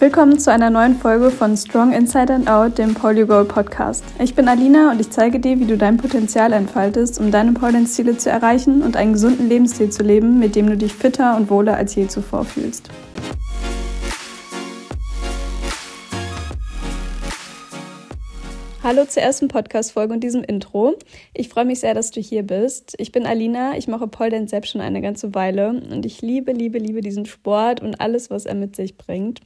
Willkommen zu einer neuen Folge von Strong Inside and Out, dem Polio Goal Podcast. Ich bin Alina und ich zeige dir, wie du dein Potenzial entfaltest, um deine Pollenziele zu erreichen und einen gesunden Lebensstil zu leben, mit dem du dich fitter und wohler als je zuvor fühlst. Hallo zur ersten Podcast-Folge und diesem Intro. Ich freue mich sehr, dass du hier bist. Ich bin Alina, ich mache Pole Dance selbst schon eine ganze Weile und ich liebe, liebe, liebe diesen Sport und alles, was er mit sich bringt.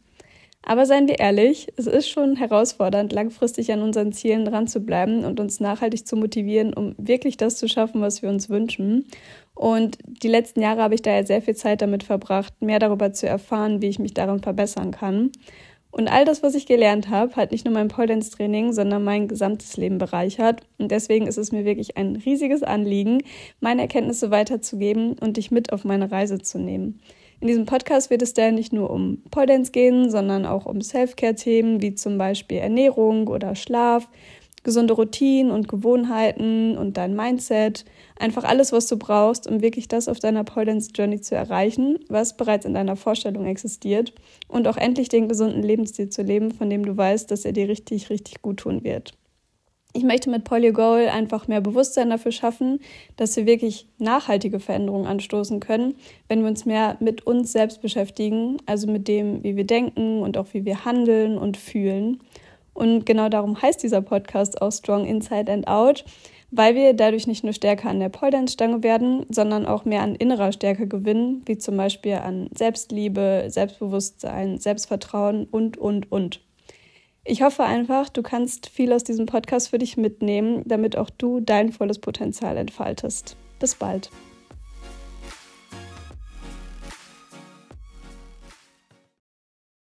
Aber seien wir ehrlich, es ist schon herausfordernd, langfristig an unseren Zielen dran zu bleiben und uns nachhaltig zu motivieren, um wirklich das zu schaffen, was wir uns wünschen. Und die letzten Jahre habe ich daher sehr viel Zeit damit verbracht, mehr darüber zu erfahren, wie ich mich darin verbessern kann. Und all das, was ich gelernt habe, hat nicht nur mein Pole Training, sondern mein gesamtes Leben bereichert. Und deswegen ist es mir wirklich ein riesiges Anliegen, meine Erkenntnisse weiterzugeben und dich mit auf meine Reise zu nehmen. In diesem Podcast wird es daher nicht nur um Pole Dance gehen, sondern auch um Self-Care-Themen wie zum Beispiel Ernährung oder Schlaf, gesunde Routinen und Gewohnheiten und dein Mindset. Einfach alles, was du brauchst, um wirklich das auf deiner Pole Dance Journey zu erreichen, was bereits in deiner Vorstellung existiert und auch endlich den gesunden Lebensstil zu leben, von dem du weißt, dass er dir richtig, richtig gut tun wird. Ich möchte mit Polygoal einfach mehr Bewusstsein dafür schaffen, dass wir wirklich nachhaltige Veränderungen anstoßen können, wenn wir uns mehr mit uns selbst beschäftigen, also mit dem, wie wir denken und auch wie wir handeln und fühlen. Und genau darum heißt dieser Podcast auch Strong Inside and Out, weil wir dadurch nicht nur stärker an der Pole-Dance-Stange werden, sondern auch mehr an innerer Stärke gewinnen, wie zum Beispiel an Selbstliebe, Selbstbewusstsein, Selbstvertrauen und, und, und. Ich hoffe einfach, du kannst viel aus diesem Podcast für dich mitnehmen, damit auch du dein volles Potenzial entfaltest. Bis bald.